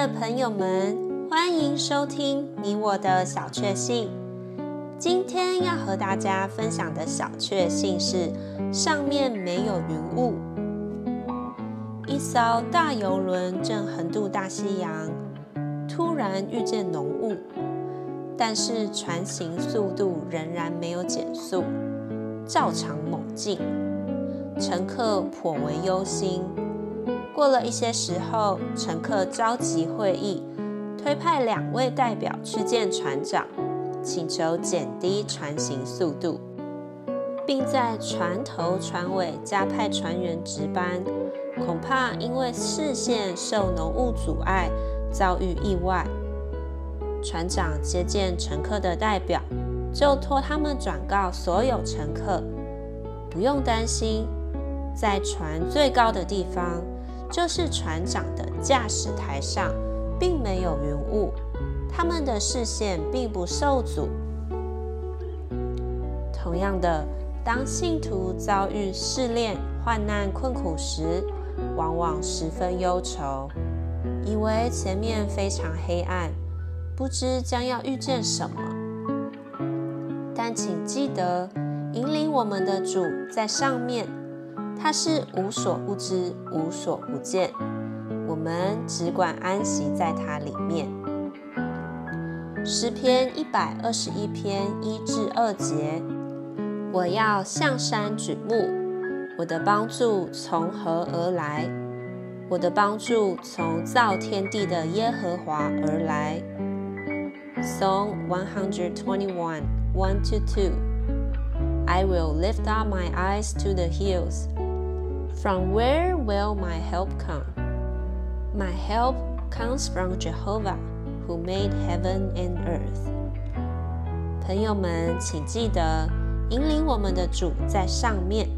的朋友们，欢迎收听你我的小确幸。今天要和大家分享的小确幸是：上面没有云雾。一艘大游轮正横渡大西洋，突然遇见浓雾，但是船行速度仍然没有减速，照常猛进。乘客颇为忧心。过了一些时候，乘客召集会议，推派两位代表去见船长，请求减低船行速度，并在船头船尾加派船员值班，恐怕因为视线受浓雾阻碍，遭遇意外。船长接见乘客的代表，就托他们转告所有乘客，不用担心，在船最高的地方。就是船长的驾驶台上，并没有云雾，他们的视线并不受阻。同样的，当信徒遭遇试炼、患难、困苦时，往往十分忧愁，以为前面非常黑暗，不知将要遇见什么。但请记得，引领我们的主在上面。他是无所不知、无所不见，我们只管安息在他里面。诗篇一百二十一篇一至二节：我要向山举目，我的帮助从何而来？我的帮助从造天地的耶和华而来。Song one hundred twenty-one, one to two. I will lift up my eyes to the hills. From where will my help come? My help comes from Jehovah, who made heaven and earth. 朋友们，请记得，引领我们的主在上面，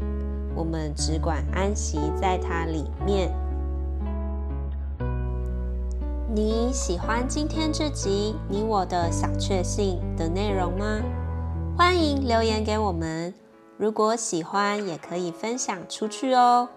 我们只管安息在他里面。你喜欢今天这集你我的小确幸的内容吗？欢迎留言给我们。如果喜欢，也可以分享出去哦。